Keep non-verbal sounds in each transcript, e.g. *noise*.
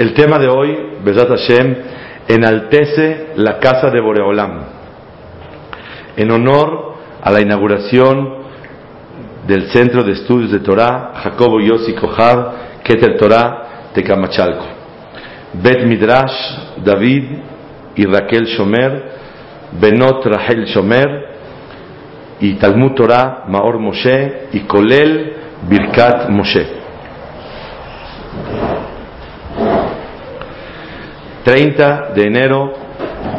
El tema de hoy, Besat Hashem, enaltece la casa de Boreolam, en honor a la inauguración del Centro de Estudios de Torah Jacobo Yossi Kohar, Keter Torah de Camachalco. Bet Midrash David y Raquel Shomer, Benot Rahel Shomer, y Talmud Torah Maor Moshe y Kolel Birkat Moshe. 30 de enero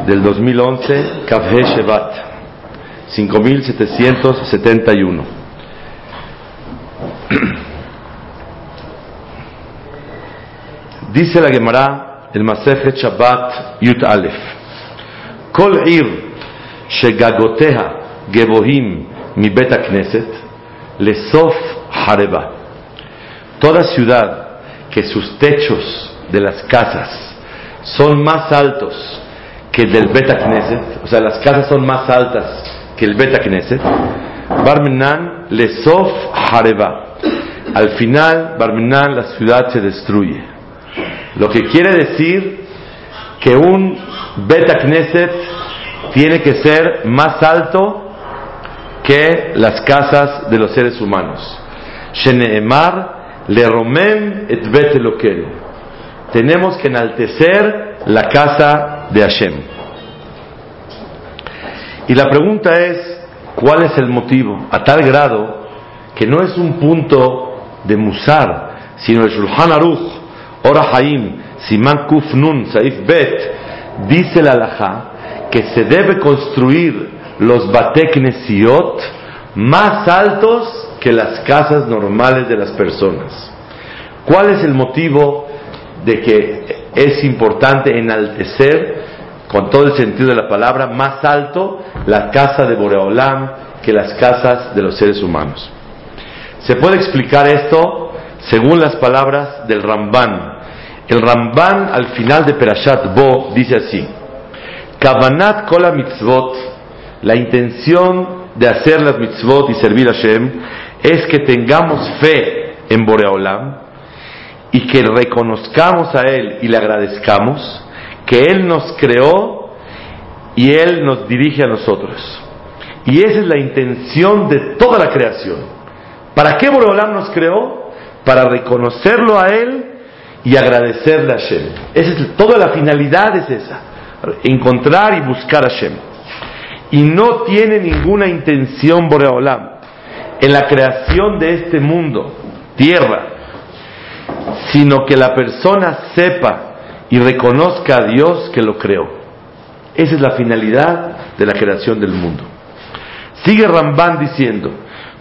del 2011, Kafhe Shevat, 5771. *clears throat* Dice la Gemara, el Masechet Shabbat Yut Aleph, Kol ir shegagoteha gebohim mi bet knesset lesof hareba. Toda ciudad que sus techos de las casas son más altos que el del Beta Knesset, o sea, las casas son más altas que el Beta Knesset, Barminan Lesof Hareba. Al final, Barminan, la ciudad se destruye. Lo que quiere decir que un Beta Knesset tiene que ser más alto que las casas de los seres humanos. Sheneemar le romem et bet tenemos que enaltecer la casa de Hashem. Y la pregunta es, ¿cuál es el motivo? A tal grado que no es un punto de musar, sino el Shulchan Aruch, Ora Haim, Siman Kuf Nun, Saif Bet, dice la Alajá que se debe construir los Bateknesiot más altos que las casas normales de las personas. ¿Cuál es el motivo de que es importante enaltecer, con todo el sentido de la palabra, más alto la casa de Boreolam que las casas de los seres humanos. Se puede explicar esto según las palabras del Ramban. El Ramban al final de Perashat Bo dice así: Kavanat kola mitzvot, la intención de hacer las mitzvot y servir a Hashem es que tengamos fe en Boreolam, y que reconozcamos a Él y le agradezcamos que Él nos creó y Él nos dirige a nosotros. Y esa es la intención de toda la creación. ¿Para qué Boreolam nos creó? Para reconocerlo a Él y agradecerle a Hashem. Esa es, toda la finalidad es esa, encontrar y buscar a Hashem. Y no tiene ninguna intención Boreolam en la creación de este mundo, tierra, sino que la persona sepa y reconozca a Dios que lo creó. Esa es la finalidad de la creación del mundo. Sigue Ramban diciendo,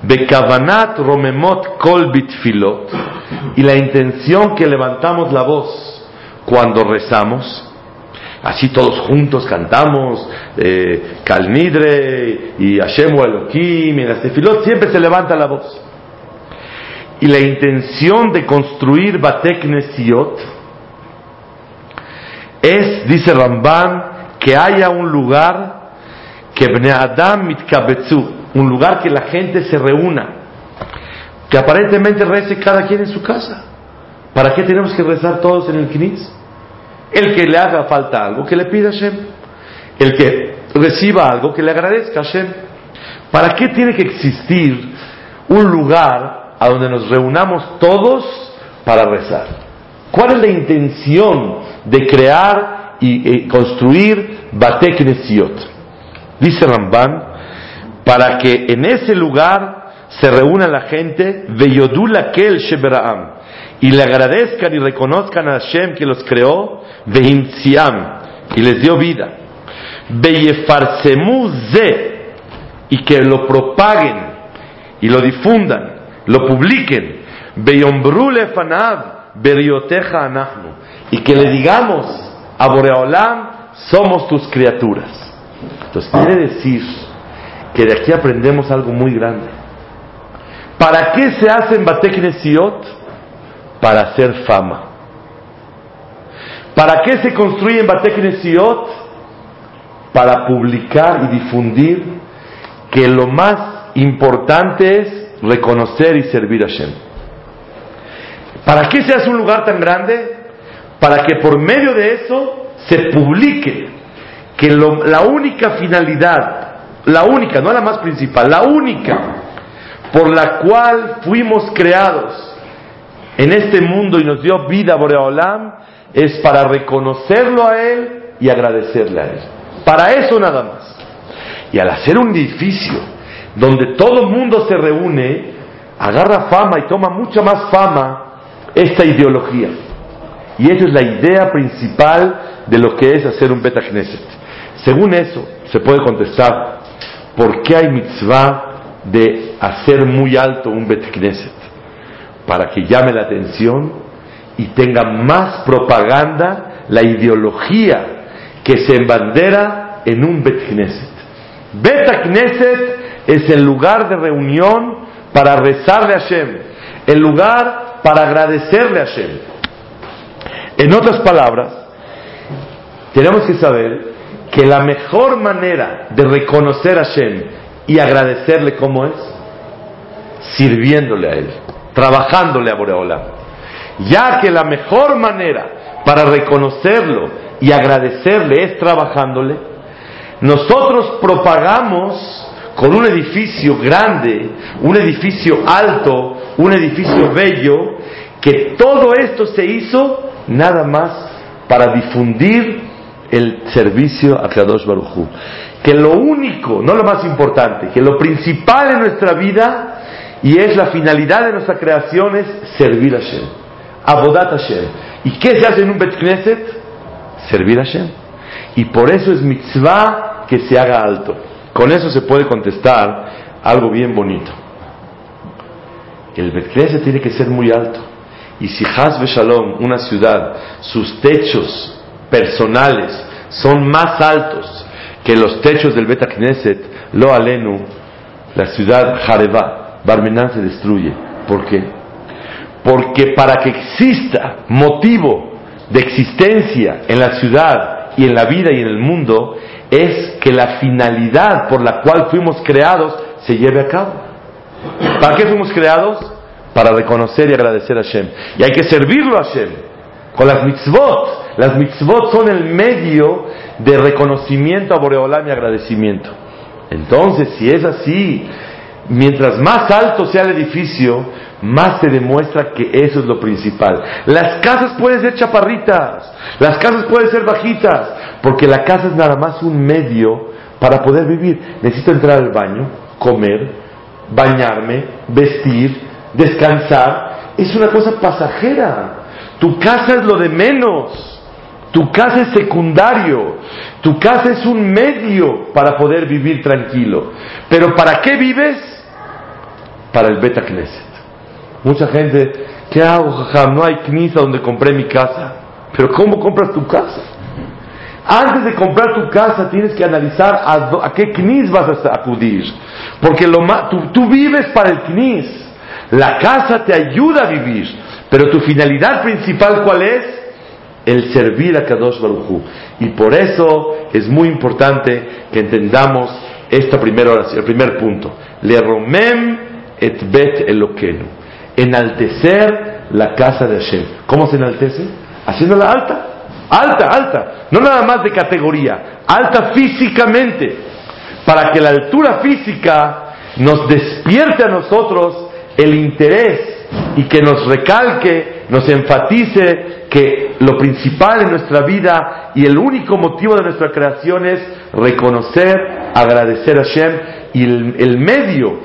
Bekavanat romemot kol bitfilot, y la intención que levantamos la voz cuando rezamos, así todos juntos cantamos, eh, y Hashem Elohim, y las siempre se levanta la voz y la intención de construir Batek es, dice Ramban, que haya un lugar que Bne Adam mitkabetzu, un lugar que la gente se reúna, que aparentemente rece cada quien en su casa. ¿Para qué tenemos que rezar todos en el Knitz? El que le haga falta algo, que le pida a Hashem. El que reciba algo, que le agradezca a Hashem. ¿Para qué tiene que existir un lugar a donde nos reunamos todos para rezar. ¿Cuál es la intención de crear y, construir Batek Nesiot? Dice Ramban, para que en ese lugar se reúna la gente, Veyodula Kel Sheberaam, y le agradezcan y reconozcan a Hashem que los creó, Vehimsiam, y les dio vida. Veyefarsemu y que lo propaguen y lo difundan lo publiquen. Y que le digamos a Boreolam, somos tus criaturas. Entonces quiere decir que de aquí aprendemos algo muy grande. ¿Para qué se hacen Bateknesiot? Para hacer fama. ¿Para qué se construyen Bateknesiot? Para publicar y difundir que lo más importante es reconocer y servir a Hashem. ¿Para qué se hace un lugar tan grande? Para que por medio de eso se publique que la única finalidad, la única, no la más principal, la única por la cual fuimos creados en este mundo y nos dio vida Boreolam es para reconocerlo a Él y agradecerle a Él. Para eso nada más. Y al hacer un edificio donde todo el mundo se reúne, agarra fama y toma mucha más fama esta ideología. Y esa es la idea principal de lo que es hacer un Beta Knesset. Según eso, se puede contestar, ¿por qué hay mitzvah de hacer muy alto un Bet Knesset? Para que llame la atención y tenga más propaganda la ideología que se embandera en un Bet Knesset. Bet Knesset es el lugar de reunión para rezarle a Hashem, el lugar para agradecerle a Hashem. En otras palabras, tenemos que saber que la mejor manera de reconocer a Hashem y agradecerle cómo es, sirviéndole a Él, trabajándole a Boreola. Ya que la mejor manera para reconocerlo y agradecerle es trabajándole, nosotros propagamos con un edificio grande, un edificio alto, un edificio bello, que todo esto se hizo nada más para difundir el servicio a Kadosh Baruchu. Que lo único, no lo más importante, que lo principal en nuestra vida y es la finalidad de nuestra creación es servir a Hashem. Abodat Hashem. ¿Y qué se hace en un Bet Knesset? Servir a Hashem. Y por eso es mitzvah que se haga alto. Con eso se puede contestar algo bien bonito. El Bet Knesset tiene que ser muy alto. Y si Hasbe Shalom, una ciudad, sus techos personales son más altos que los techos del Bet Knesset, lo alenu, la ciudad Jareba, Barmenán se destruye. ¿Por qué? Porque para que exista motivo de existencia en la ciudad y en la vida y en el mundo, es que la finalidad por la cual fuimos creados se lleve a cabo. ¿Para qué fuimos creados? Para reconocer y agradecer a Hashem. Y hay que servirlo a Hashem. Con las mitzvot. Las mitzvot son el medio de reconocimiento a Boreolam y agradecimiento. Entonces, si es así, mientras más alto sea el edificio, más se demuestra que eso es lo principal. Las casas pueden ser chaparritas, las casas pueden ser bajitas, porque la casa es nada más un medio para poder vivir. Necesito entrar al baño, comer, bañarme, vestir, descansar. Es una cosa pasajera. Tu casa es lo de menos. Tu casa es secundario. Tu casa es un medio para poder vivir tranquilo. Pero ¿para qué vives? Para el Beta Knesset. Mucha gente, ¿qué hago, No hay knisa donde compré mi casa. Pero ¿cómo compras tu casa? Antes de comprar tu casa tienes que analizar a, qué knis vas a acudir. Porque lo tú, tú, vives para el knis. La casa te ayuda a vivir. Pero tu finalidad principal, ¿cuál es? El servir a Kadosh Baruchu. Y por eso es muy importante que entendamos esta primera oración, el primer punto. Le romem et bet elokenu enaltecer la casa de Hashem. ¿Cómo se enaltece? Haciéndola alta, alta, alta, no nada más de categoría, alta físicamente, para que la altura física nos despierte a nosotros el interés y que nos recalque, nos enfatice que lo principal en nuestra vida y el único motivo de nuestra creación es reconocer, agradecer a Hashem y el, medio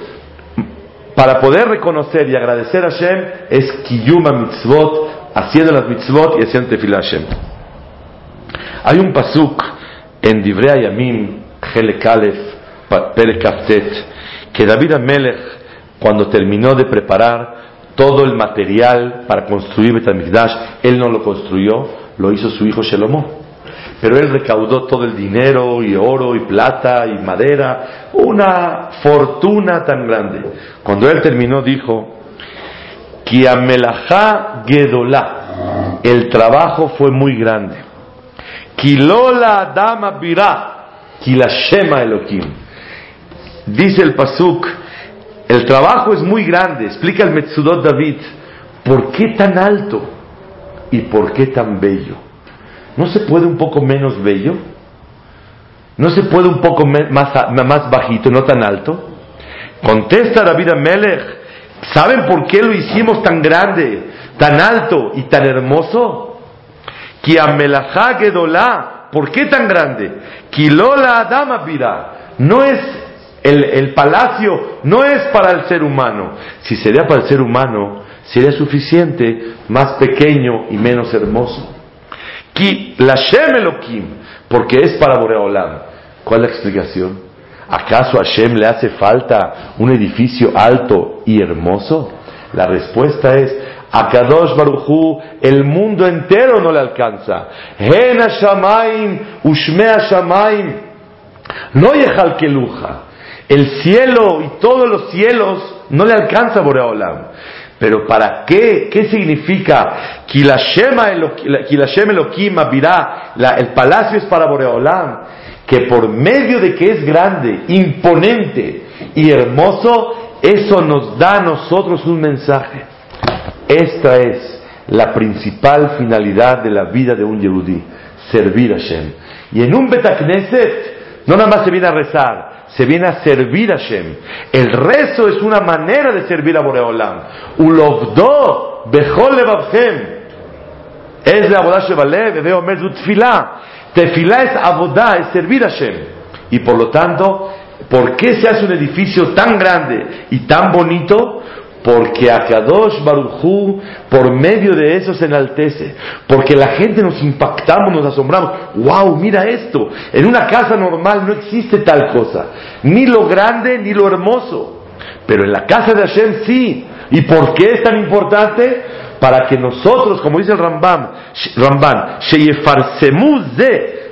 para poder reconocer y agradecer a Hashem es Kiyuma Mitzvot, haciendo las Mitzvot y haciendo Tefillah. Hay un pasuk en Divrei Yamim, Helek Aleph, Perek que David Amelech, cuando terminó de preparar todo el material para construir Betamigdash, él no lo construyó, lo hizo su hijo Shelomó. Pero él recaudó todo el dinero y oro y plata y madera, una fortuna tan grande. Cuando él terminó dijo, Kiamelajá Gedolá, el trabajo fue muy grande. Kilola Dama Birá, Kilashema Elohim. Dice el Pasuk, el trabajo es muy grande. Explica el Metsudot David, ¿por qué tan alto y por qué tan bello? ¿No se puede un poco menos bello? ¿No se puede un poco más, más bajito, no tan alto? Contesta David Amelech, ¿saben por qué lo hicimos tan grande, tan alto y tan hermoso? Kiamelajá Gedolá, ¿por qué tan grande? Kilola Adama no es el, el, palacio, no es para el ser humano. Si sería para el ser humano, sería suficiente, más pequeño y menos hermoso. Ki la Elohim, porque es para Boreolam. ¿Cuál es la explicación? ¿Acaso a Hashem le hace falta un edificio alto y hermoso? La respuesta es, a Kadosh Baruchu el mundo entero no le alcanza. Hen Shamaim, Ushme Shamaim, no yechal keluja. El cielo y todos los cielos no le alcanza Boreolam. Pero ¿para qué? ¿Qué significa? Kilashem Elohim el palacio es para Boreolam. Que por medio de que es grande, imponente y hermoso, eso nos da a nosotros un mensaje. Esta es la principal finalidad de la vida de un Yehudi, servir a Hashem. Y en un Betacneset no nada más se viene a rezar, se viene a servir a Hashem. El rezo es una manera de servir a Boreolam. Ulovdo bechol levavchem. Es la boda shebalev, veo mezu tefilá. Tefilá es abodá, es servir a Hashem. Y por lo tanto, ¿por qué se hace un edificio tan grande y tan bonito? Porque a Kadosh Baruchú, por medio de eso se enaltece. Porque la gente nos impactamos, nos asombramos. ¡Wow! Mira esto. En una casa normal no existe tal cosa. Ni lo grande ni lo hermoso. Pero en la casa de Hashem sí. ¿Y por qué es tan importante? Para que nosotros, como dice el Rambam, Ramban,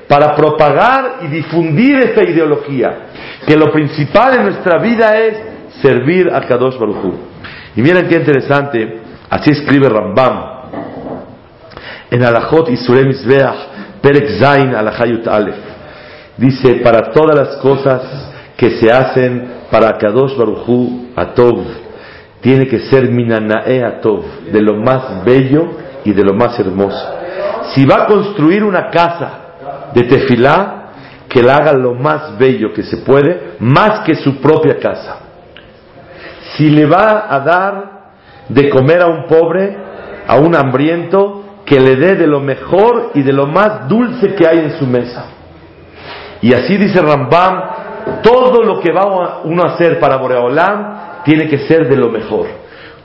para propagar y difundir esta ideología. Que lo principal en nuestra vida es servir a Kadosh Baruchú. Y miren qué interesante, así escribe Rambam en Alajot Isurem Isbeach, Perek Zain Alachayut Aleph. Dice, para todas las cosas que se hacen para Kadosh Baruchu Atov, tiene que ser Minanae Atov, de lo más bello y de lo más hermoso. Si va a construir una casa de tefilá, que la haga lo más bello que se puede, más que su propia casa si le va a dar de comer a un pobre, a un hambriento, que le dé de lo mejor y de lo más dulce que hay en su mesa. Y así dice Rambam, todo lo que va uno a hacer para Boreolam tiene que ser de lo mejor.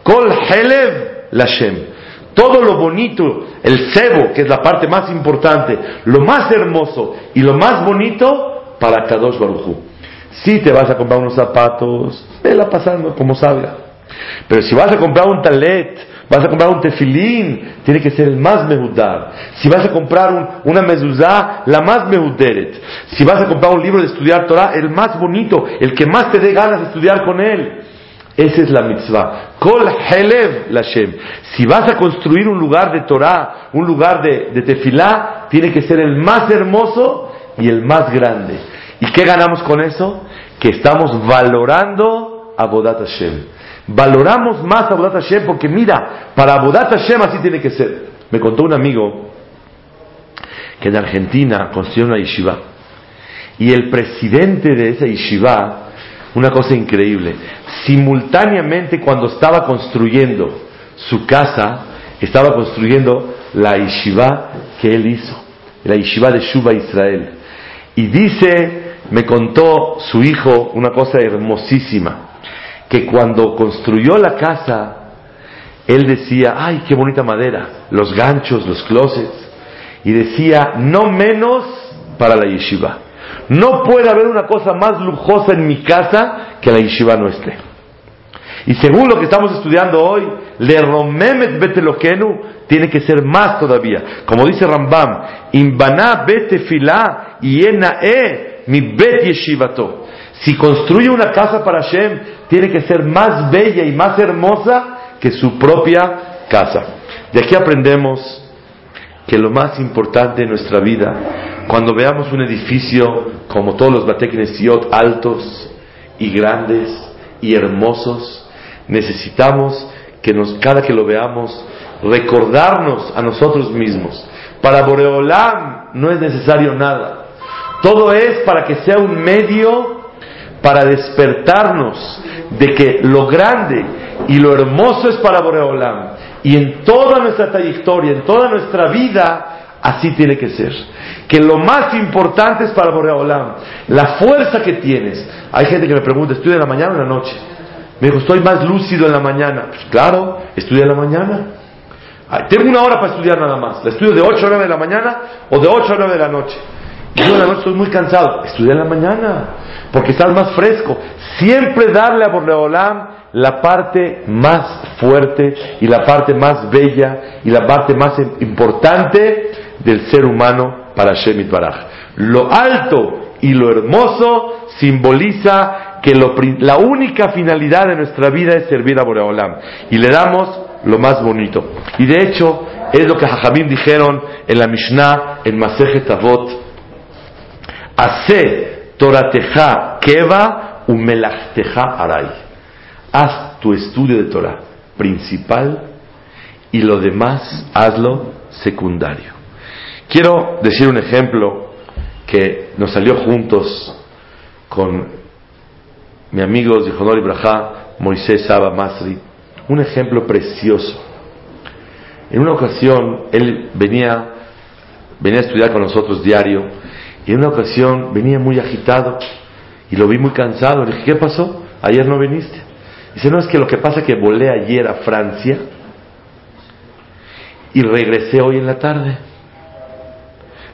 Kol Helev Lashem. Todo lo bonito, el cebo, que es la parte más importante, lo más hermoso y lo más bonito para Kadosh Baruchu. Si te vas a comprar unos zapatos, vela pasando como salga. Pero si vas a comprar un talet, vas a comprar un tefilín, tiene que ser el más mehudar. Si vas a comprar una mezuzá, la más mehuderet. Si vas a comprar un libro de estudiar Torah, el más bonito, el que más te dé ganas de estudiar con él. Esa es la mitzvah. Kol helev lashem. Si vas a construir un lugar de Torah, un lugar de, de tefilá, tiene que ser el más hermoso y el más grande. ¿Y qué ganamos con eso? Que estamos valorando a Bodat Hashem. Valoramos más a Bodat Hashem porque mira, para Bodat Hashem así tiene que ser. Me contó un amigo que en Argentina construyó una yeshiva. Y el presidente de esa yeshiva, una cosa increíble, simultáneamente cuando estaba construyendo su casa, estaba construyendo la yeshiva que él hizo, la yeshiva de Shuba Israel. Y dice me contó su hijo una cosa hermosísima, que cuando construyó la casa, él decía, ay, qué bonita madera, los ganchos, los closets, y decía, no menos para la yeshiva. No puede haber una cosa más lujosa en mi casa que la yeshiva no esté. Y según lo que estamos estudiando hoy, le romemet betelokenu, tiene que ser más todavía. Como dice Rambam, imbana betefilá e mi bet yeshivato. Si construye una casa para Hashem, tiene que ser más bella y más hermosa que su propia casa. De aquí aprendemos que lo más importante en nuestra vida, cuando veamos un edificio como todos los Bateknesiot altos y grandes y hermosos, necesitamos que nos, cada que lo veamos, recordarnos a nosotros mismos. Para Boreolam no es necesario nada. Todo es para que sea un medio para despertarnos de que lo grande y lo hermoso es para Boreolam. Y en toda nuestra trayectoria, en toda nuestra vida, así tiene que ser. Que lo más importante es para Boreolam. La fuerza que tienes. Hay gente que me pregunta, ¿estudia en la mañana o en la noche? Me dijo, estoy más lúcido en la mañana. Pues claro, estudia en la mañana. tengo una hora para estudiar nada más. La estudio de 8 a 9 de la mañana o de 8 a 9 de la noche. Yo la noche estoy muy cansado. Estudia en la mañana. Porque estás más fresco. Siempre darle a Boreolam la parte más fuerte y la parte más bella y la parte más importante del ser humano para Shemit Baraj. Lo alto y lo hermoso simboliza que la única finalidad de nuestra vida es servir a Boreolam y le damos lo más bonito. Y de hecho es lo que Jajamim dijeron en la Mishnah en Masejet Avot. Hace Torateja Keva Aray haz tu estudio de Torah principal y lo demás hazlo secundario. Quiero decir un ejemplo que nos salió juntos con mi amigo Zihonor Ibrahá, Moisés Saba Masri, un ejemplo precioso. En una ocasión él venía, venía a estudiar con nosotros diario y en una ocasión venía muy agitado y lo vi muy cansado. Le dije, ¿qué pasó? Ayer no viniste. Dice, no, es que lo que pasa es que volé ayer a Francia y regresé hoy en la tarde.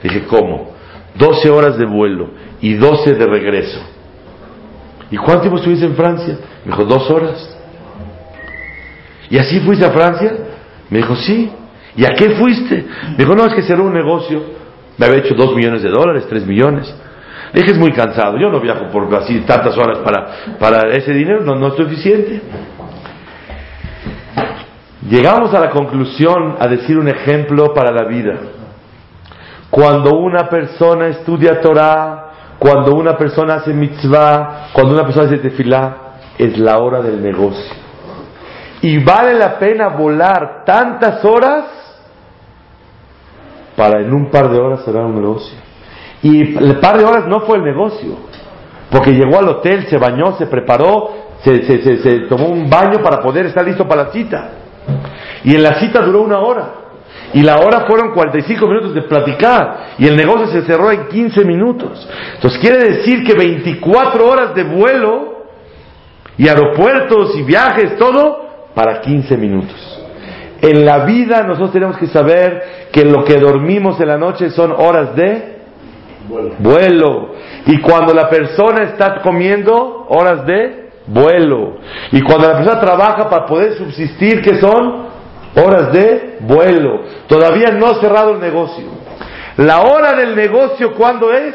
Dije, ¿cómo? 12 horas de vuelo y 12 de regreso. ¿Y cuánto tiempo estuviste en Francia? Me dijo, dos horas. ¿Y así fuiste a Francia? Me dijo, sí. ¿Y a qué fuiste? Me dijo, no, es que cerró un negocio. Me había hecho dos millones de dólares, tres millones. Dije, es muy cansado. Yo no viajo por así tantas horas para, para ese dinero, no, no es suficiente. Llegamos a la conclusión a decir un ejemplo para la vida. Cuando una persona estudia Torah, cuando una persona hace mitzvah, cuando una persona hace tefilá, es la hora del negocio. Y vale la pena volar tantas horas para en un par de horas cerrar un negocio. Y el par de horas no fue el negocio, porque llegó al hotel, se bañó, se preparó, se, se, tomó un baño para poder estar listo para la cita. Y en la cita duró una hora. Y la hora fueron 45 minutos de platicar. Y el negocio se cerró en 15 minutos. Entonces quiere decir que 24 horas de vuelo y aeropuertos y viajes, todo, para 15 minutos. En la vida nosotros tenemos que saber que lo que dormimos en la noche son horas de Vuelo. Y cuando la persona está comiendo, horas de vuelo. Y cuando la persona trabaja para poder subsistir, ¿qué son? Horas de vuelo. Todavía no ha cerrado el negocio. La hora del negocio, ¿cuándo es?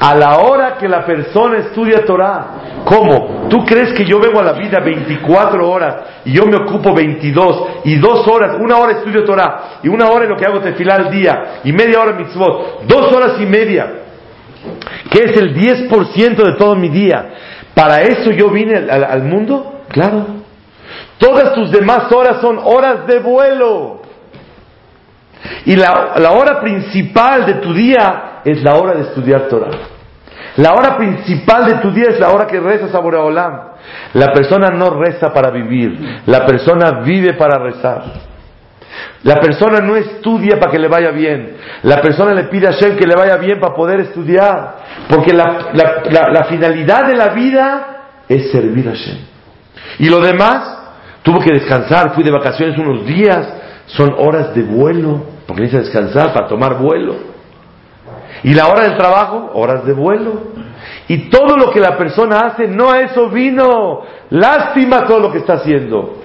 A la hora que la persona estudia Torah. ¿Cómo? ¿Tú crees que yo vengo a la vida 24 horas y yo me ocupo 22 y dos horas, una hora estudio Torah y una hora en lo que hago tefilá al día y media hora mitzvot, dos horas y media, que es el 10% de todo mi día? ¿Para eso yo vine al, al mundo? Claro. Todas tus demás horas son horas de vuelo. Y la, la hora principal de tu día es la hora de estudiar Torah. La hora principal de tu día es la hora que rezas a Boreolam. La persona no reza para vivir, la persona vive para rezar. La persona no estudia para que le vaya bien. La persona le pide a Hashem que le vaya bien para poder estudiar. Porque la, la finalidad de la vida es servir a Hashem. Y lo demás, tuvo que descansar, fui de vacaciones unos días, son horas de vuelo, porque necesita descansar para tomar vuelo. Y la hora del trabajo, horas de vuelo. Y todo lo que la persona hace, no a eso vino. Lástima todo lo que está haciendo.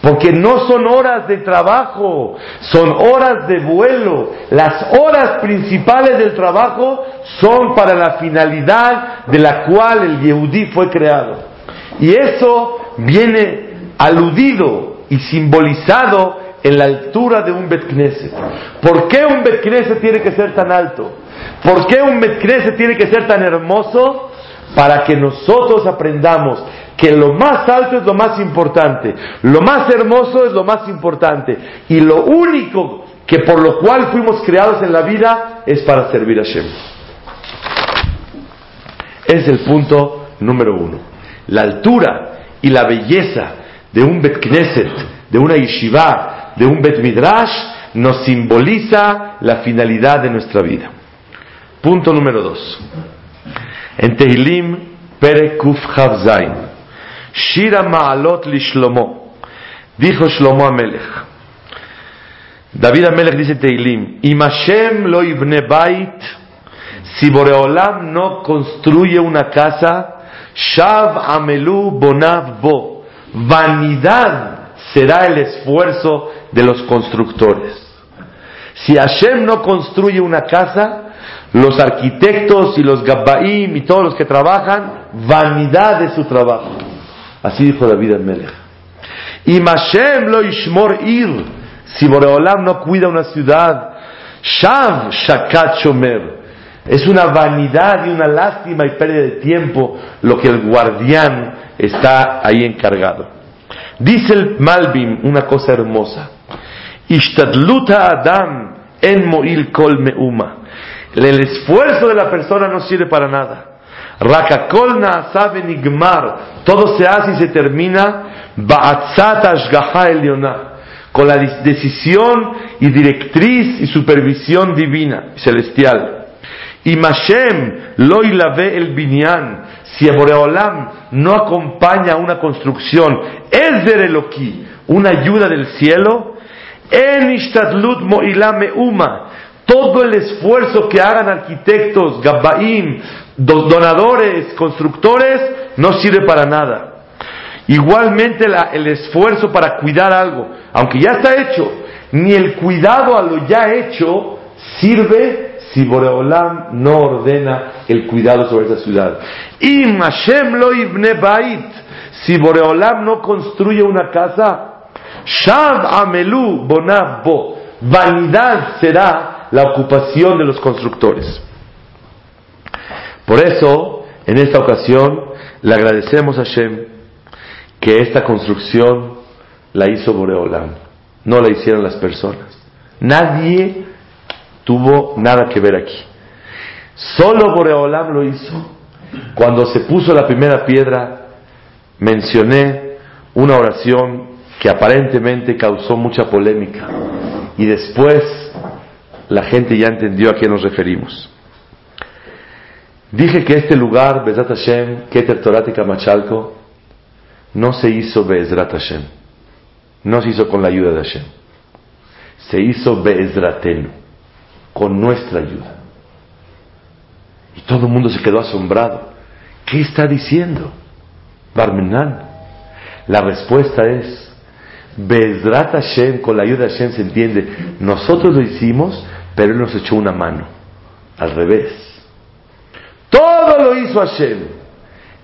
Porque no son horas de trabajo, son horas de vuelo. Las horas principales del trabajo son para la finalidad de la cual el Yehudí fue creado. Y eso viene aludido y simbolizado en la altura de un Bet Knesset. ¿Por qué un Bet Knesset tiene que ser tan alto? ¿Por qué un Bet Knesset tiene que ser tan hermoso? Para que nosotros aprendamos que lo más alto es lo más importante, lo más hermoso es lo más importante y lo único que por lo cual fuimos creados en la vida es para servir a Shem. Es el punto número uno. La altura y la belleza de un Bet Knesset, de una yeshiva, de un Bet Midrash, nos simboliza la finalidad de nuestra vida. Punto número dos. En Tehilim, Pere Kuf Zain. Shira Ma'alot li Shlomo. Dijo Shlomo Amelech. David Amelech dice Teilim, Imashem lo ibne bait, si Boreolam no construye una casa, Shav Amelu Bonav Bo. Vanidad será el esfuerzo de los constructores. Si Hashem no construye una casa, los arquitectos y los Gabbaim y todos los que trabajan, vanidad de su trabajo. Así dijo David el Melech. Y Mashem lo ishmor ir. Si Boreolam no cuida una ciudad, Shav Shakat Shomer. Es una vanidad y una lástima y pérdida de tiempo lo que el guardián está ahí encargado. Dice el Malbim una cosa hermosa. Ishtadluta Adam en Moil Kol Meuma. El esfuerzo de la persona no sirve para nada. Rakakolna sabe nigmar. Todo se hace y se termina. Ba'atzat ashgaha eliona. Con la decisión y directriz y supervisión divina, celestial. Y Mashem lo ilave el binyan. Si Boreolam no acompaña una construcción, es de Eloquí, una ayuda del cielo. En ishtadlut mo'ilame uma todo el esfuerzo que hagan arquitectos, gabbaim, donadores, constructores, no sirve para nada. Igualmente el esfuerzo para cuidar algo, aunque ya está hecho, ni el cuidado a lo ya hecho sirve si Boreolam no ordena el cuidado sobre esa ciudad. Y Mashem lo ibne bait, si Boreolam no construye una casa, Shav amelu bonav bo, vanidad será la ocupación de los constructores. Por eso, en esta ocasión, le agradecemos a Shem que esta construcción la hizo Boreolam, no la hicieron las personas. Nadie tuvo nada que ver aquí. Solo Boreolam lo hizo. Cuando se puso la primera piedra, mencioné una oración que aparentemente causó mucha polémica y después la gente ya entendió a qué nos referimos. Dije que este lugar, Bezrat Hashem, Keter Torat y Kamachalko, no se hizo Bezrat Hashem, no se hizo con la ayuda de Hashem, se hizo Bezratenu, con nuestra ayuda. Y todo el mundo se quedó asombrado. ¿Qué está diciendo? Barmenan. La respuesta es, Bezrat Hashem, con la ayuda de Hashem se entiende, nosotros lo hicimos, pero Él nos echó una mano. Al revés. Todo lo hizo Hashem.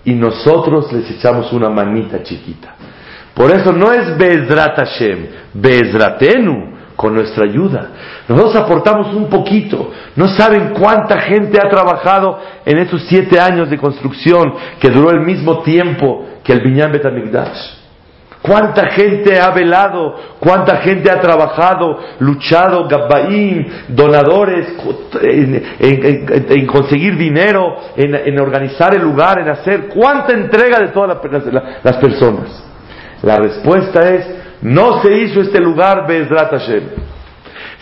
Y nosotros les echamos una manita chiquita. Por eso no es Bezrat Hashem, Bezratenu, con nuestra ayuda. Nosotros aportamos un poquito. No saben cuánta gente ha trabajado en estos siete años de construcción que duró el mismo tiempo que el Binyan Betamigdash. ¿Cuánta gente ha velado? ¿Cuánta gente ha trabajado, luchado, gabbaín, donadores, en, conseguir dinero, en, organizar el lugar, en hacer? ¿Cuánta entrega de todas las, personas? La respuesta es, no se hizo este lugar Bezrat Hashem.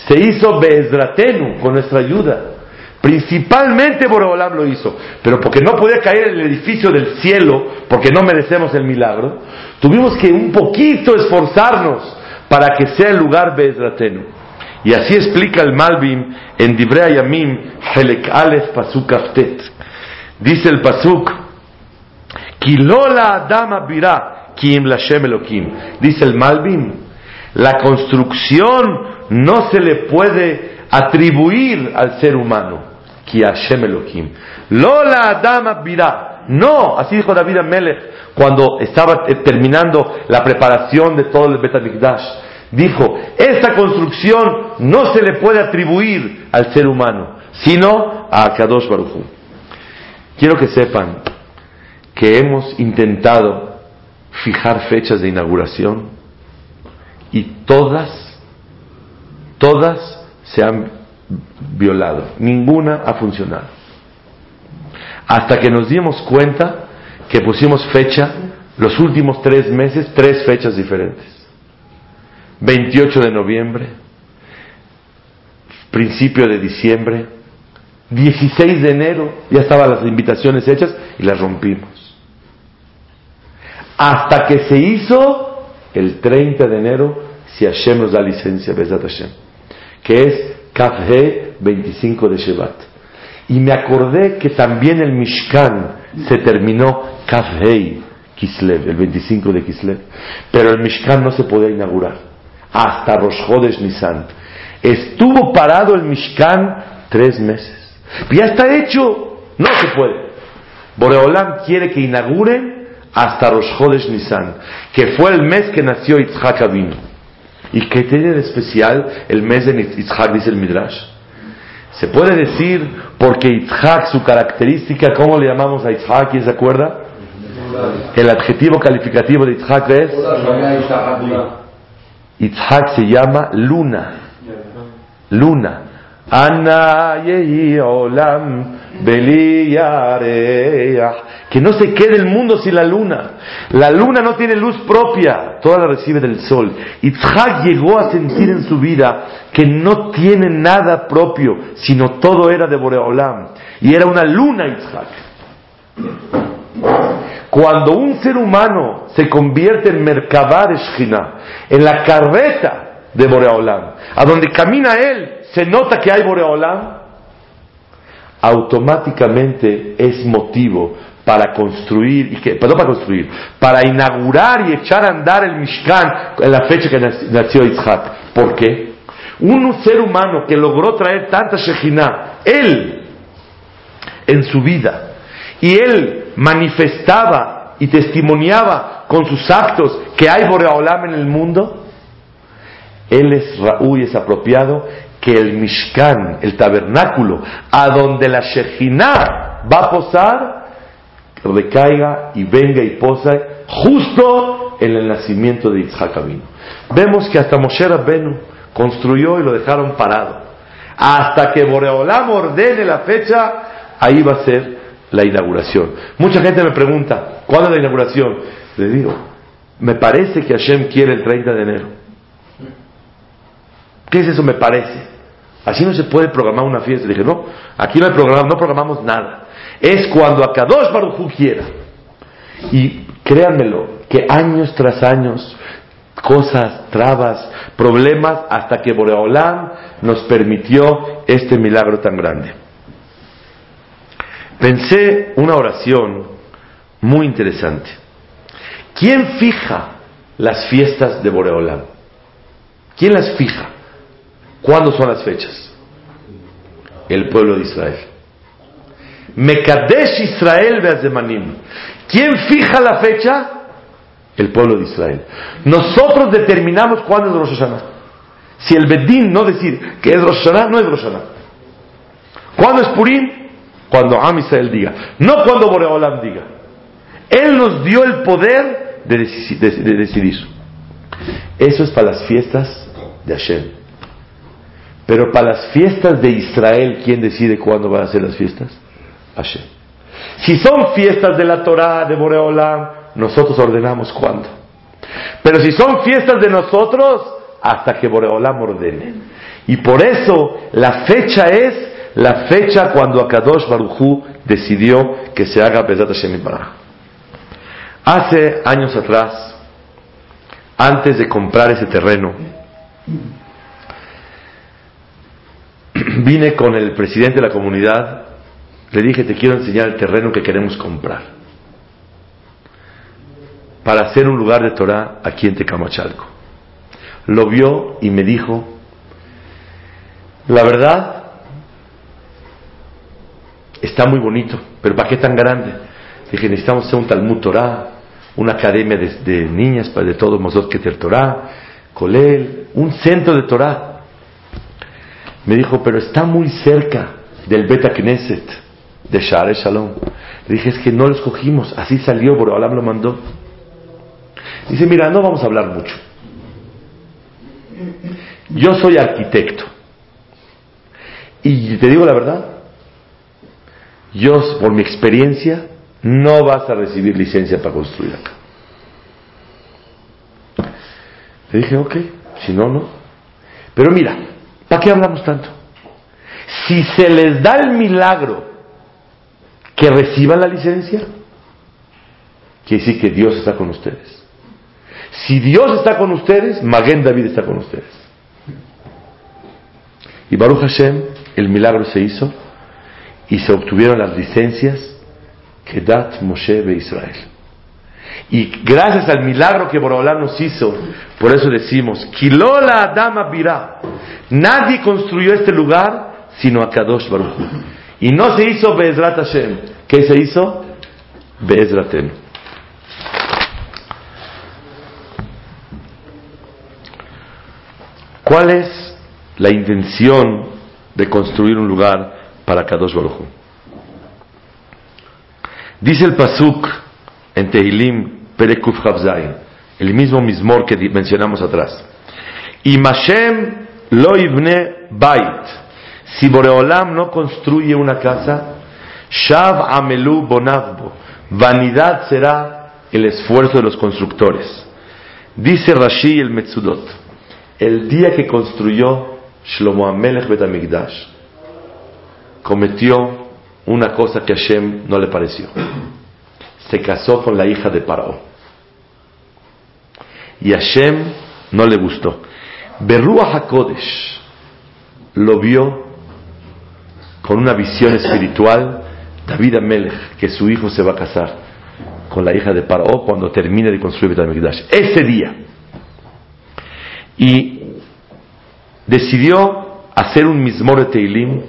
Se hizo Bezratenu con nuestra ayuda. Principalmente Boreolam lo hizo, pero porque no podía caer en el edificio del cielo, porque no merecemos el milagro, tuvimos que un poquito esforzarnos para que sea el lugar Bezratenu. Y así explica el Malbim en Divrei Yamim, Helek Aleph Pasuk Aftet. Dice el Pasuk, Kilola Adama Birá, Kim Lashem Elohim. Dice el Malvin, la construcción no se le puede atribuir al ser humano. Ki Hashem Elohim. Lola Adama Birá. No, así dijo David Amelech cuando estaba eh, terminando la preparación de todo el Betamikdash. Dijo, esta construcción no se le puede atribuir al ser humano, sino a Kadosh Baruch Quiero que sepan que hemos intentado fijar fechas de inauguración y todas, todas se han violado. Ninguna ha funcionado. Hasta que nos dimos cuenta que pusimos fecha, los últimos tres meses, tres fechas diferentes. 28 de noviembre, principio de diciembre, 16 de enero, ya estaban las invitaciones hechas y las rompimos. Hasta que se hizo el 30 de enero, si Hashem nos da licencia, Besat Hashem, que es Kafhe 25 de Shevat. Y me acordé que también el Mishkan se terminó Kafhei Kislev, el 25 de Kislev. Pero el Mishkan no se podía inaugurar hasta Rosh Chodesh Nisan. Estuvo parado el Mishkan tres meses. Ya está hecho, no se puede. Boreolam quiere que inauguren hasta Rosh Chodesh Nisan, que fue el mes que nació Yitzhak Avinu. ¿Y qué tiene de especial el mes de Yitzhak, dice el Midrash? Se puede decir porque Yitzhak, su característica, ¿cómo le llamamos a Yitzhak? ¿Quién se acuerda? El adjetivo calificativo de Yitzhak es Yitzhak se llama luna. Luna. Que no se quede el mundo sin la luna. La luna no tiene luz propia, toda la recibe del sol. Yitzhak llegó a sentir en su vida que no tiene nada propio, sino todo era de Boreolam. Y era una luna Yitzhak. Cuando un ser humano se convierte en Merkabah de en la carreta de Boreolam, a donde camina él, se nota que hay Boreolam, automáticamente es motivo para construir, y perdón, para construir, para inaugurar y echar a andar el Mishkan en la fecha que nació Yitzhak. ¿Por qué? Un ser humano que logró traer tanta Shekhinah, él, en su vida, y él manifestaba y testimoniaba con sus actos que hay Boreolam en el mundo, él es Raúl y es apropiado que el Mishkan, el tabernáculo, a donde la Shejinah va a posar, recaiga y venga y posa justo en el nacimiento de Yitzhak Vemos que hasta Moshe Rabbenu construyó y lo dejaron parado. Hasta que Boreolam ordene la fecha, ahí va a ser la inauguración. Mucha gente me pregunta, ¿cuándo es la inauguración? Le digo, me parece que Hashem quiere el 30 de enero. ¿Qué es eso? Me parece. Así no se puede programar una fiesta. Dije, no, aquí no, hay no programamos nada. Es cuando a Kadosh Baruj quiera. Y créanmelo, que años tras años, cosas, trabas, problemas, hasta que Boreolam nos permitió este milagro tan grande. Pensé una oración muy interesante. ¿Quién fija las fiestas de Boreolam? ¿Quién las fija? ¿Cuándo son las fechas? El pueblo de Israel. Mekadesh Israel Beazemanim. ¿Quién fija la fecha? El pueblo de Israel. Nosotros determinamos cuándo es Rosh. Si el Bedín no decir que es Rosh Hashanah, no es Rosh Hashanah. ¿Cuándo es Purim? Cuando Am Israel diga. No cuando Boreolam diga. Él nos dio el poder de, de decidir. Eso es para las fiestas de Hashem. Pero para las fiestas de Israel, ¿quién decide cuándo van a ser las fiestas? Hashem. Si son fiestas de la Torah, de Boreolam, nosotros ordenamos cuándo. Pero si son fiestas de nosotros, hasta que Boreolam ordene. Y por eso la fecha es la fecha cuando Akadosh Baruchú decidió que se haga Bezat Hashem Hace años atrás, antes de comprar ese terreno, vine con el presidente de la comunidad, le dije, te quiero enseñar el terreno que queremos comprar. para hacer un lugar de Torah aquí en Tecamachalco. Lo vio y me dijo, la verdad, está muy bonito, pero ¿para qué tan grande? Dije, necesitamos hacer un Talmud Torah, una academia de, niñas de todos Mosot Keter Torah, Colel, un centro de Torah. Me dijo, pero está muy cerca del Beta Knesset, de Share Shalom. Le dije, es que no lo escogimos, así salió, Borobalam lo mandó. Dice, mira, no vamos a hablar mucho. Yo soy arquitecto. Y te digo la verdad, yo por mi experiencia no vas a recibir licencia para construir acá. Le dije, ok, si no, no. Pero mira, ¿para qué hablamos tanto? Si se les da el milagro que reciban la licencia, quiere decir que Dios está con ustedes. Si Dios está con ustedes, Maguen David está con ustedes. Y Baruch Hashem, el milagro se hizo y se obtuvieron las licencias que dat Moshe de Israel. Y gracias al milagro que Borobalá nos hizo, por eso decimos, Kilola Adama Birá, nadie construyó este lugar sino a Kadosh Baruch. Y no se hizo Be'ezrat Hashem. ¿Qué se hizo? Be'ezratem. ¿Cuál es la intención de construir un lugar para Kadosh Baruch Dice el Pasuk en Tehilim Perekuf Havzain, el mismo mismor que mencionamos atrás. Y Mashem lo ibne bait. Si Boreolam no construye una casa, Shav amelu bonavbo. Vanidad será el esfuerzo de los constructores. Dice Rashi el Metzudot, el día que construyó Shlomo Amelech Betamigdash, cometió una cosa que a Hashem no le pareció. Se casó con la hija de Paró. Y Hashem no le gustó. Berruah HaKodesh lo vio con una visión espiritual. David Amelech, que su hijo se va a casar con la hija de Paró cuando termine de construir Betamigdash. Ese día. Y decidió hacer un mismor de Teilim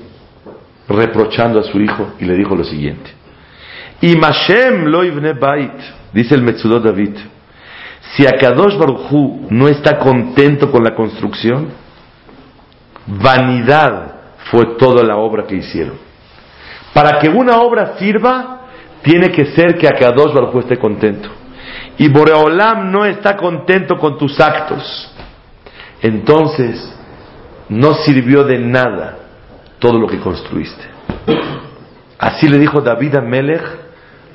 reprochando a su hijo y le dijo lo siguiente. Y Mashem lo bait, dice el Metzudot David. Si Akadosh Baruchu no está contento con la construcción, vanidad fue toda la obra que hicieron. Para que una obra sirva, tiene que ser que Akadosh Baruchu esté contento. Y Boreolam no está contento con tus actos. Entonces, no sirvió de nada todo lo que construiste. Así le dijo David a Melech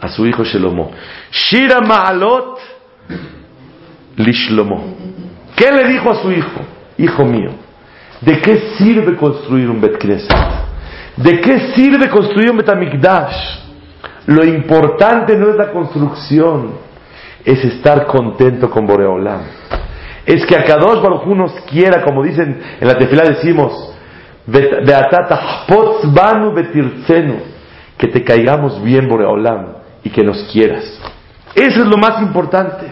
a su hijo Shelomo. Shira Ma'alot Lishlomo. ¿Qué le dijo a su hijo? Hijo mío, ¿de qué sirve construir un Bet ¿De qué sirve construir un Betamikdash? Lo importante no es la construcción, es estar contento con Boreolam. Es que a Kadosh Baruj nos quiera, como dicen en la tefilá decimos, que te caigamos bien, Boreolam, y que nos quieras. Eso es lo más importante.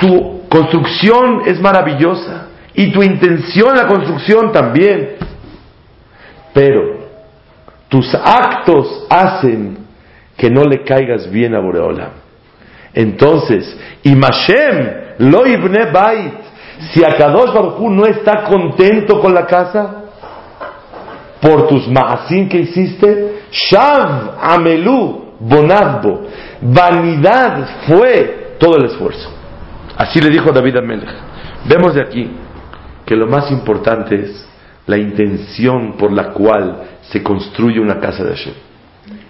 Tu construcción es maravillosa y tu intención en la construcción también. Pero tus actos hacen que no le caigas bien a Boreolam. Entonces, Imashem lo ibne bait. Si Akadosh Baruj no está contento con la casa, por tus maasim que hiciste, Shav Amelu Bonazbo, vanidad fue todo el esfuerzo. Así le dijo David a Melech. Vemos de aquí que lo más importante es la intención por la cual se construye una casa de Hashem.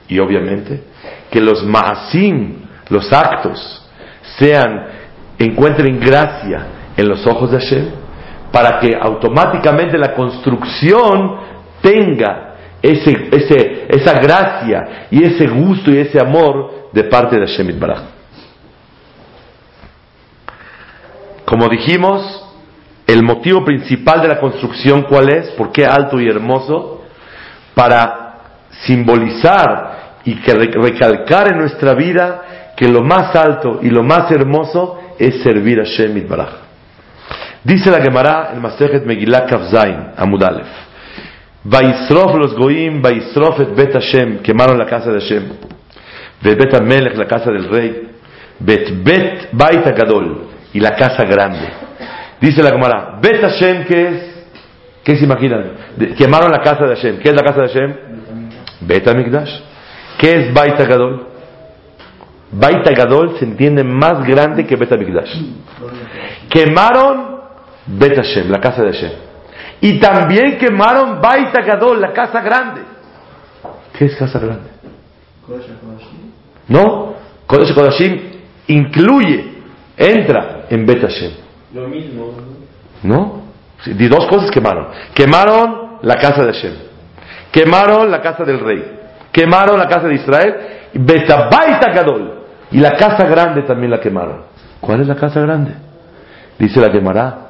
Y obviamente que los maasim, los actos, sean, encuentren gracia en los ojos de Hashem, para que automáticamente la construcción tenga ese, ese, esa gracia y ese gusto y ese amor de parte de Hashem Baraj. Como dijimos, el motivo principal de la construcción, ¿cuál es? ¿Por qué alto y hermoso? Para simbolizar y que recalcar en nuestra vida que lo más alto y lo más hermoso es servir a Shemit Baraj. Dice la Gemara en Masejet Megillah Kafzain, Amudalef. Vaisrof los goim, Vaisrof et Bet Hashem, quemaron la casa de Hashem. Bet Amelech, la casa del rey. Bet Bet Bait Gadol, y la casa grande. Dice la Gemara, Bet Hashem, ¿qué es? ¿Qué se imaginan? quemaron la casa de Hashem. ¿Qué es la casa de Hashem? Bet Amigdash. ¿Qué es Bait Gadol? Bait Gadol se entiende más grande que Bet Amigdash. Quemaron Bet Hashem, la casa de Hashem. Y también quemaron Bait Gadol, la casa grande. ¿Qué es casa grande? No, Kodesh Kodashim incluye, entra en Bet Hashem. Lo mismo. ¿No? De dos cosas quemaron. Quemaron la casa de Hashem. Quemaron la casa del rey. Quemaron la casa de Israel. Betabaita Gadol. Y la casa grande también la quemaron. ¿Cuál es la casa grande? Dice la quemará.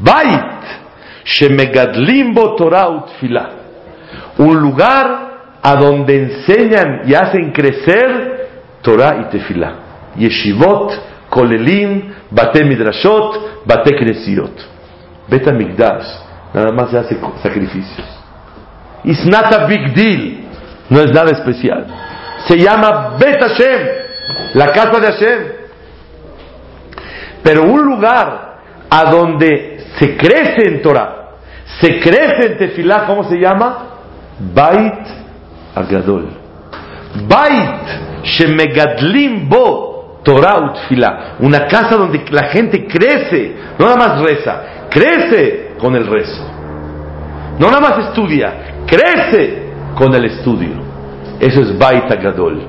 Bait. Shemegadlimbo Torah utfila. Un lugar a donde enseñan y hacen crecer Torah y Tefilá. Yeshivot, Kolelim, Bate Midrashot, Bate Knesiot. Migdash, nada más se hace sacrificios. It's not a big deal, no es nada especial. Se llama Bet Hashem, la casa de Hashem. Pero un lugar a donde se crece en Torah, se crece en Tefilá, ¿cómo se llama? Bait Agadol. Bait Shemegadlim Bo Torah Utfila. Una casa donde la gente crece, no nada más reza, crece con el rezo. No nada más estudia, crece con el estudio. Eso es Bait Agadol.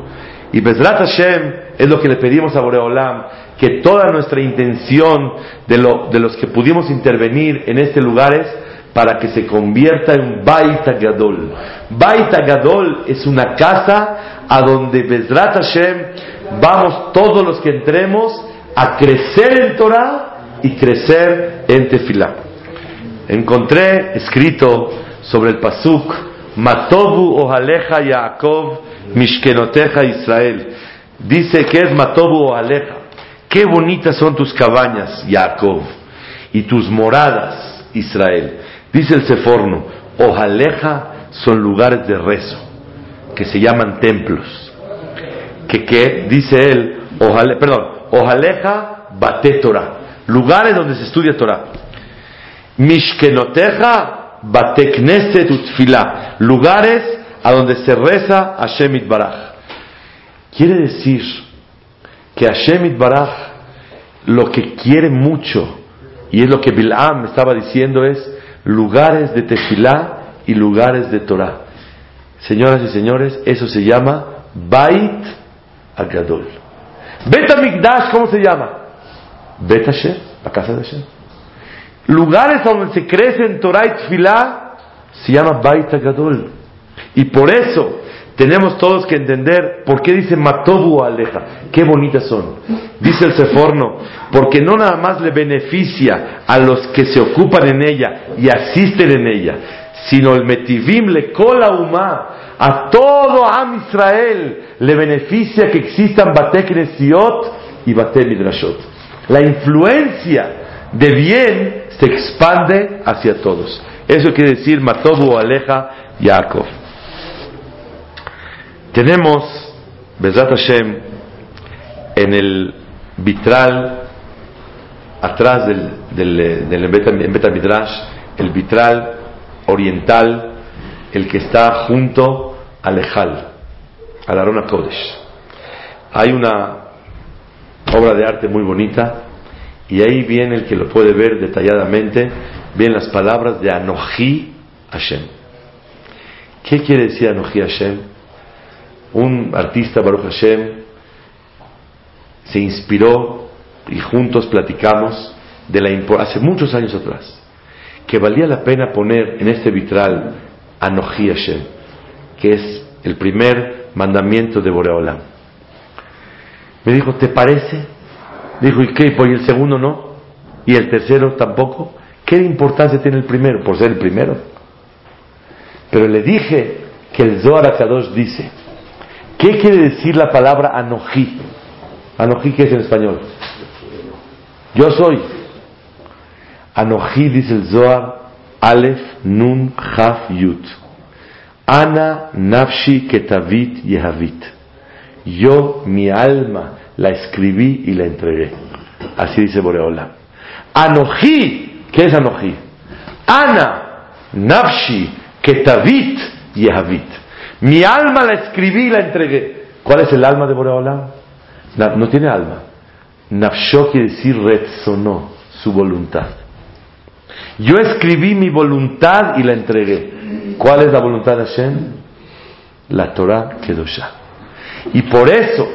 Y Bezrat Hashem es lo que le pedimos a Boreolam, que toda nuestra intención de, lo, de los que pudimos intervenir en este lugar es para que se convierta en Baita Gadol. Baita Gadol es una casa a donde Bezrat Hashem vamos todos los que entremos a crecer en Torah y crecer en Tefilá. Encontré escrito sobre el Pasuk, Matobu Ohaleja Yaakov Mishkenoteja Israel. Dice que es Matobu Ohaleja. Qué bonitas son tus cabañas, Jacob, y tus moradas, Israel. Dice el Seforno, Ojaleja son lugares de rezo, que se llaman templos. Que, que dice él, ojale, perdón, Ojaleja bate Torah, lugares donde se estudia Torah. Mishkenoteja bate utfila, lugares a donde se reza Hashem Baraj. Quiere decir que Hashem Baraj lo que quiere mucho, y es lo que Bilam estaba diciendo, es lugares de tefilá y lugares de Torah. Señoras y señores, eso se llama Bait Agadol. Bet Amigdash, ¿cómo se llama? Bet Hashem, la casa de Hashem. Lugares donde se crece en Torah y tefilá se llama Bait Agadol. Y por eso tenemos todos que entender por qué dice Matobu Aleja. Qué bonitas son. Dice el Seforno, porque no nada más le beneficia a los que se ocupan en ella y asisten en ella, sino el Metivim le cola uma a todo Am Israel le beneficia que existan Bate Knesiot y Bate Midrashot. La influencia de bien se expande hacia todos. Eso quiere decir Matobu Aleja Yaakov. Tenemos, Bezat Hashem, en el vitral, atrás del, del, del Beta Midrash, el vitral oriental, el que está junto al Ejal, al Arona Kodesh. Hay una obra de arte muy bonita y ahí viene el que lo puede ver detalladamente, vienen las palabras de Anoji Hashem. ¿Qué quiere decir Anoji Hashem? Un artista, Baruch Hashem, se inspiró y juntos platicamos de la hace muchos años atrás que valía la pena poner en este vitral Anoji Hashem, que es el primer mandamiento de Boreolam. Me dijo, ¿te parece? Dijo, ¿y qué? ¿Y el segundo no? ¿Y el tercero tampoco? ¿Qué importancia tiene el primero? Por ser el primero. Pero le dije que el Zohar Kadosh dice, ¿Qué quiere decir la palabra anojí? Anojí, ¿qué es en español? Yo soy. Anojí, dice el Zohar, Aleph, Nun, Haf, Yut. Ana, Nafshi, Ketavit, Yehavit. Yo, mi alma, la escribí y la entregué. Así dice Boreola. Anojí, ¿qué es Anojí? Ana, Nafshi, Ketavit, Yehavit. Mi alma la escribí y la entregué. ¿Cuál es el alma de Boreola? No tiene alma. Nafsho quiere decir retzonó, su voluntad. Yo escribí mi voluntad y la entregué. ¿Cuál es la voluntad de Hashem? La Torah Kedoshah. Y por eso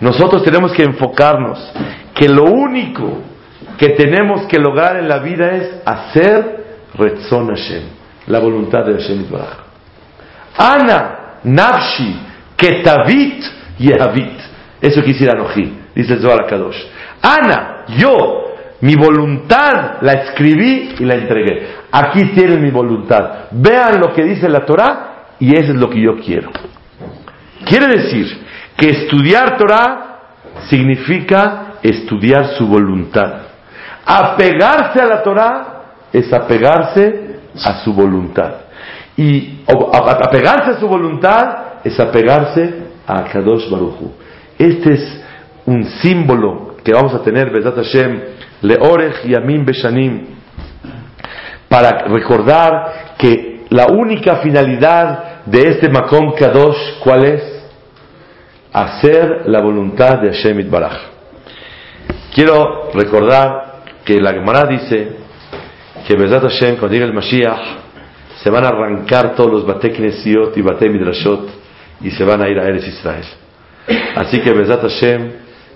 nosotros tenemos que enfocarnos que lo único que tenemos que lograr en la vida es hacer Retzon Hashem, la voluntad de Hashem Baraj. Ana, Nafshi, Ketavit, Yehavit. Eso quisiera Anoji, dice Zohar Kadosh. Ana, yo, mi voluntad la escribí y la entregué. Aquí tienen mi voluntad. Vean lo que dice la Torah y eso es lo que yo quiero. Quiere decir que estudiar Torah significa estudiar su voluntad. Apegarse a la Torah es apegarse a su voluntad. Y apegarse a su voluntad es apegarse a Kadosh Baruchu. Este es un símbolo que vamos a tener, Besat Hashem, Leorech Yamim Beshanim, para recordar que la única finalidad de este Makom Kadosh, ¿cuál es? Hacer la voluntad de Hashem Itbaraj. Quiero recordar que la Gemara dice que Besat Hashem, cuando llegue el Mashiach, se van a arrancar todos los Bateknesiot y Bate Midrashot y se van a ir a Eres Israel. Así que Besat Hashem,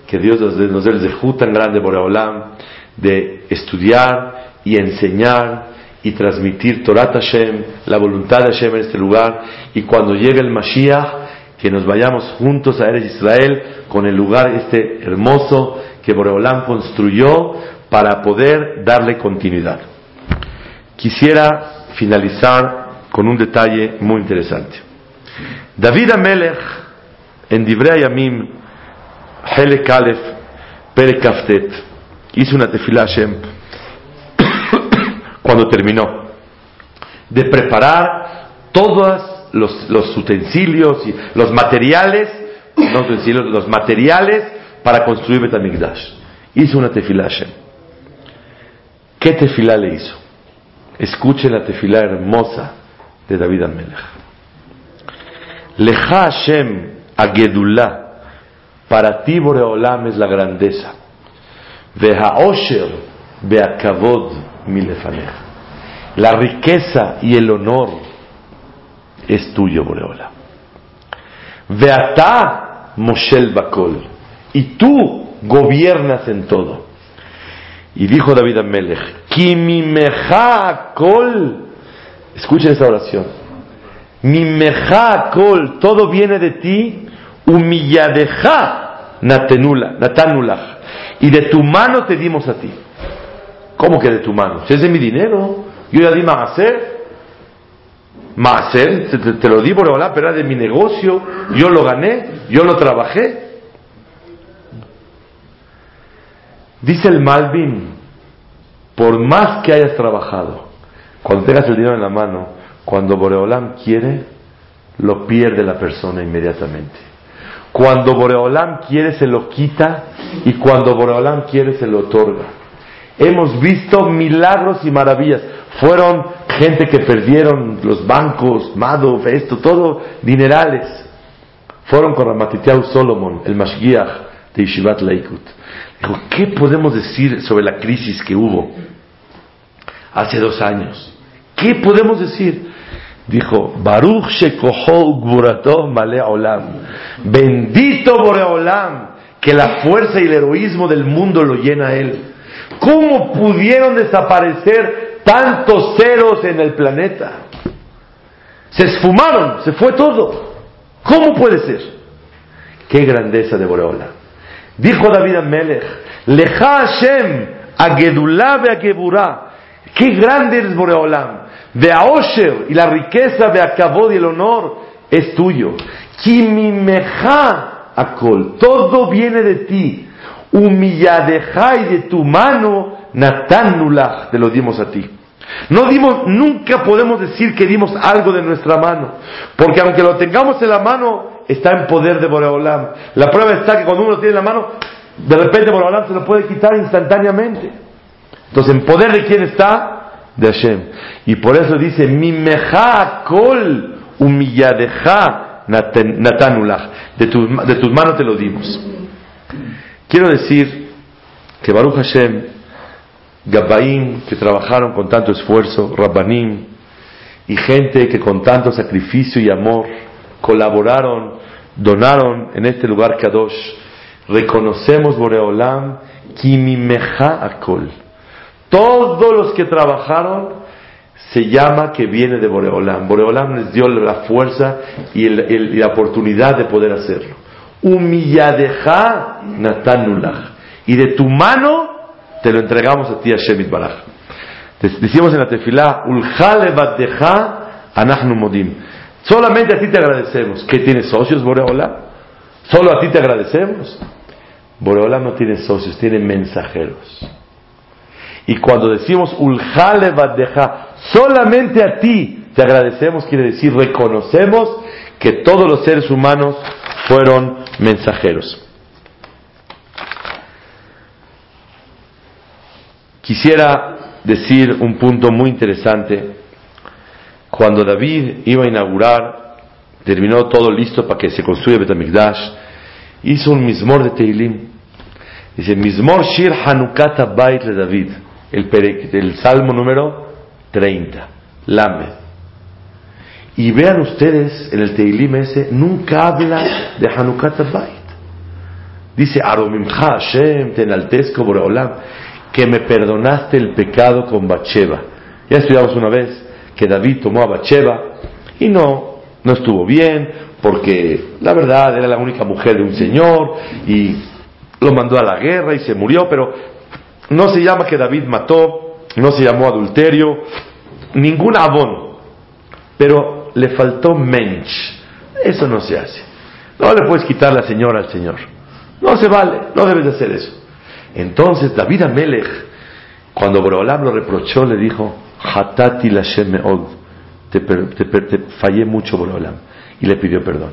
que Dios nos dé el zehut tan grande por Olam de estudiar y enseñar y transmitir Torah Hashem, la voluntad de Hashem en este lugar, y cuando llegue el Mashiach, que nos vayamos juntos a Eres Israel con el lugar este hermoso que Boreolam construyó para poder darle continuidad. Quisiera finalizar con un detalle muy interesante. David Amelech, en Divrei Yamim, Helek Aleph, Perekaftet, hizo una tefilá Hashem *coughs* cuando terminó de preparar todos los, utensilios y los materiales, no utensilios, los materiales para construir Betamigdash. Hizo una tefilá Hashem. ¿Qué tefilá le hizo? Escuchen la tefilá hermosa de David Amelech. Leja Hashem Agedullah para ti, Boreolam, es la grandeza. Vehaosher beakavod milefaneja. La riqueza y el honor es tuyo, Boreolam. Veata Moshel Bakol. Y tú gobiernas en todo. Y dijo David Amelech, Kimimeja Kol. Escuchen esta oración. Mimeja Kol, todo viene de ti humilladeja natanulach, y de tu mano te dimos a ti. ¿Cómo que de tu mano? Si es de mi dinero, yo ya di Maaser. Maaser, te, te, lo di por pero era de mi negocio, yo lo gané, yo lo trabajé. Dice el Malvin, por más que hayas trabajado, cuando tengas el dinero en la mano, cuando Boreolam quiere, lo pierde la persona inmediatamente. Cuando Boreolam quiere se lo quita y cuando Boreolam quiere se lo otorga. Hemos visto milagros y maravillas. Fueron gente que perdieron los bancos, Madov, esto, todo, dinerales. Fueron con Ramatiteau Solomon, el Mashgiach de Yeshivat Laikut. Dijo, ¿qué podemos decir sobre la crisis que hubo hace dos años? ¿Qué podemos decir? Dijo, Baruch Shekoho Gvurato Male Olam. Bendito Boreolam, que la fuerza y el heroísmo del mundo lo llena a él. ¿Cómo pudieron desaparecer tantos ceros en el planeta? Se esfumaron, se fue todo. ¿Cómo puede ser? Qué grandeza de Boreolam. Dijo David Amelech, Leja Hashem, Agedullah Beageburah. Qué grande eres Boreolam. De Aosher y la riqueza de Akabod y el honor es tuyo. Kimimeja Akol. Todo viene de ti. Humilladeja y de tu mano, Natanulach, te lo dimos a ti. No dimos, nunca podemos decir que dimos algo de nuestra mano, porque aunque lo tengamos en la mano, está en poder de Boreolam. La prueba está que cuando uno tiene en la mano, de repente Boreolam se lo puede quitar instantáneamente. Entonces, ¿en poder de quién está? De Hashem. Y por eso dice, mi meja kol humilladeja natanulach. De, de tus manos te lo dimos. Quiero decir que Baruch Hashem Gabbaim que trabajaron con tanto esfuerzo, Rabbanim y gente que con tanto sacrificio y amor colaboraron, donaron en este lugar Kadosh. Reconocemos Boreolam, Kimimeja Akol. Todos los que trabajaron se llama que viene de Boreolam. Boreolam les dio la fuerza y, la oportunidad de poder hacerlo. Humilladeja Natanulach. Y de tu mano te lo entregamos a ti, Shemit Baraj. Decimos en la tefilá, anachnu modim. Solamente a ti te agradecemos. ¿Qué tienes socios, Boreola? ¿Solo a ti te agradecemos? Boreola no tiene socios, tiene mensajeros. Y cuando decimos deja, solamente a ti te agradecemos, quiere decir reconocemos que todos los seres humanos fueron mensajeros. Quisiera decir un punto muy interesante. Cuando David iba a inaugurar, terminó todo listo para que se construya Betamigdash, hizo un mismor de Teilim. Dice, mismor Shir Hanukata Bait de David, el, salmo número 30, Lamed. Y vean ustedes en el Teilim ese, nunca habla de Hanukata Bait. Dice, Aromimcha Hashem, te enaltezco Boreolam que me perdonaste el pecado con Bacheva. Ya estudiamos una vez que David tomó a Bacheva y no, no estuvo bien porque la verdad era la única mujer de un señor y lo mandó a la guerra y se murió, pero no se llama que David mató, no se llamó adulterio, ningún abón, pero le faltó mensch. Eso no se hace. No le puedes quitar la señora al Señor. No se vale, no debes de hacer eso. Entonces David Amelech, cuando Borolam lo reprochó, le dijo, Hatati la te, te, fallé mucho Borolam, y le pidió perdón.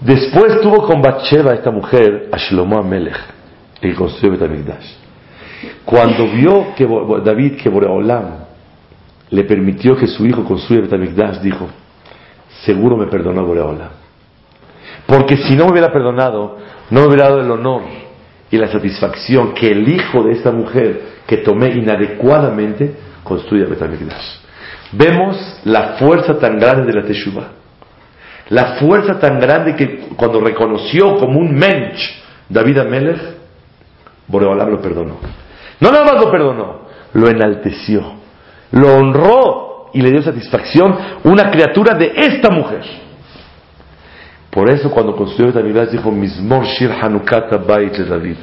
Después tuvo con Bathsheba, esta mujer, a Shlomo Amelech, el construyó Betamigdash. Cuando vio que David, que Borolam le permitió que su hijo construya Betamigdash, dijo, seguro me perdonó Boreolam. Porque si no me hubiera perdonado, no me hubiera dado el honor y la satisfacción que el hijo de esta mujer que tomé inadecuadamente construya Betamigdash. Vemos la fuerza tan grande de la Teshuvah. La fuerza tan grande que cuando reconoció como un mensch David Amelech, Boreolam lo perdonó. No nada más lo perdonó, lo enalteció, lo honró y le dio satisfacción una criatura de esta mujer. Por eso cuando construyó David dijo, Mismor Shir Hanukata Bait David,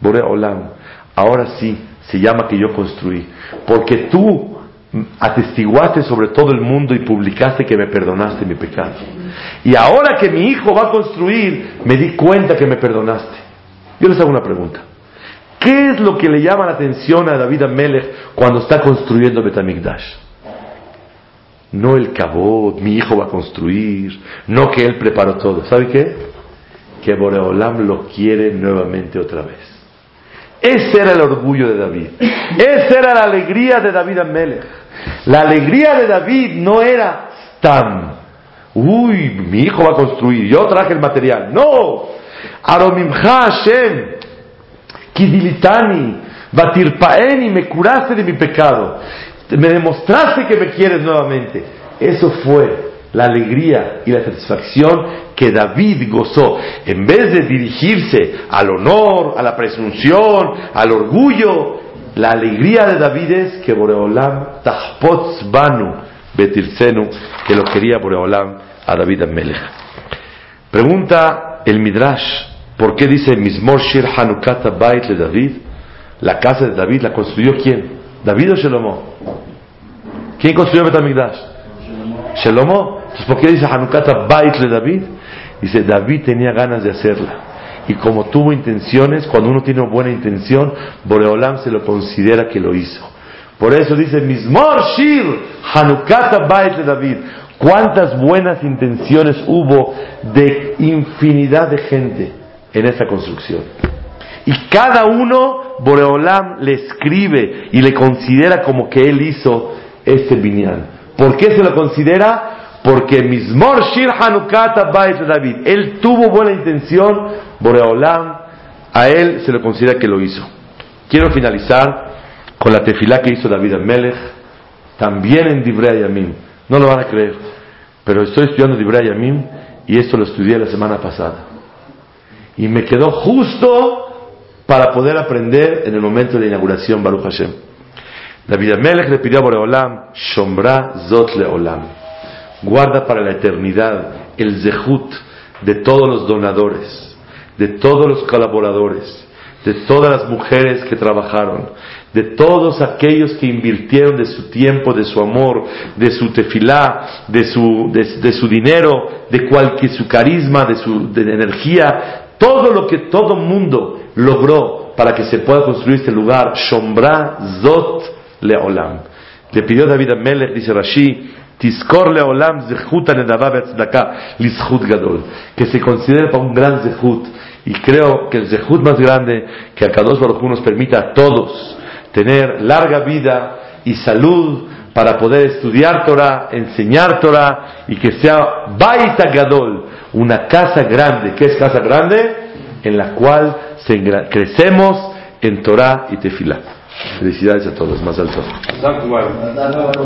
Bore Olam, ahora sí se llama que yo construí, porque tú atestiguaste sobre todo el mundo y publicaste que me perdonaste mi pecado. Y ahora que mi hijo va a construir, me di cuenta que me perdonaste. Yo les hago una pregunta. ¿Qué es lo que le llama la atención a David Amelech cuando está construyendo Betamigdash? No el cabot, mi hijo va a construir, no que él preparó todo. ¿Sabe qué? Que Boreolam lo quiere nuevamente otra vez. Ese era el orgullo de David. Esa era la alegría de David Amelech. La alegría de David no era tan, uy, mi hijo va a construir, yo traje el material. No. Aromimcha Hashem, Kidilitani, Batirpaeni, me curaste de mi pecado me demostraste que me quieres nuevamente. Eso fue la alegría y la satisfacción que David gozó. En vez de dirigirse al honor, a la presunción, al orgullo, la alegría de David es que Boreolam tahpotz banu betirsenu, que lo quería Boreolam a David Amelech. Pregunta el Midrash, ¿por qué dice Mismor Shir Hanukata Bait de David? La casa de David la construyó quién? ¿David o Shelomo? ¿Quién construyó Betamigdash? Shelomo. Entonces, ¿por qué dice Hanukata Bait de David? Dice, David tenía ganas de hacerla. y como tuvo intenciones, cuando uno tiene buena intención, Boreolam se lo considera que lo hizo. Por eso dice, Mismor Shir, Hanukata Bait de David. ¿Cuántas buenas intenciones hubo de infinidad de gente en esa construcción? Y cada uno, Boreolam le escribe y le considera como que él hizo este binyan. ¿Por qué se lo considera? Porque Mismor Shir de David. Él tuvo buena intención, Boreolam, a él se le considera que lo hizo. Quiero finalizar con la tefilá que hizo David Melech, también en Divrei Yamim. No lo van a creer, pero estoy estudiando Divrei Yamim y esto lo estudié la semana pasada. Y me quedó justo para poder aprender en el momento de la inauguración Baruch Hashem. David Melech le pidió a Boreolam, Shombra Zot Leolam. Guarda para la eternidad el zehut de todos los donadores de todos los colaboradores, de todas las mujeres que trabajaron, de todos aquellos que invirtieron de su tiempo, de su amor, de su tefilá, de su, de, su dinero, de cualquier su carisma, de su energía, todo lo que todo mundo logró para que se pueda construir este lugar, Shombra Zot Leolam. Le pidió David a Melech, dice Rashi, Tiskor leolam zechut gadol. Que se considere para un gran zechut. Y creo que el zehut más grande que a Kadosh Baruj nos permita a todos tener larga vida y salud para poder estudiar Torah, enseñar Torah y que sea Baita Gadol, una casa grande. ¿Qué es casa grande? En la cual crecemos en Torah y Tefilá. Felicidades a todos, más alto.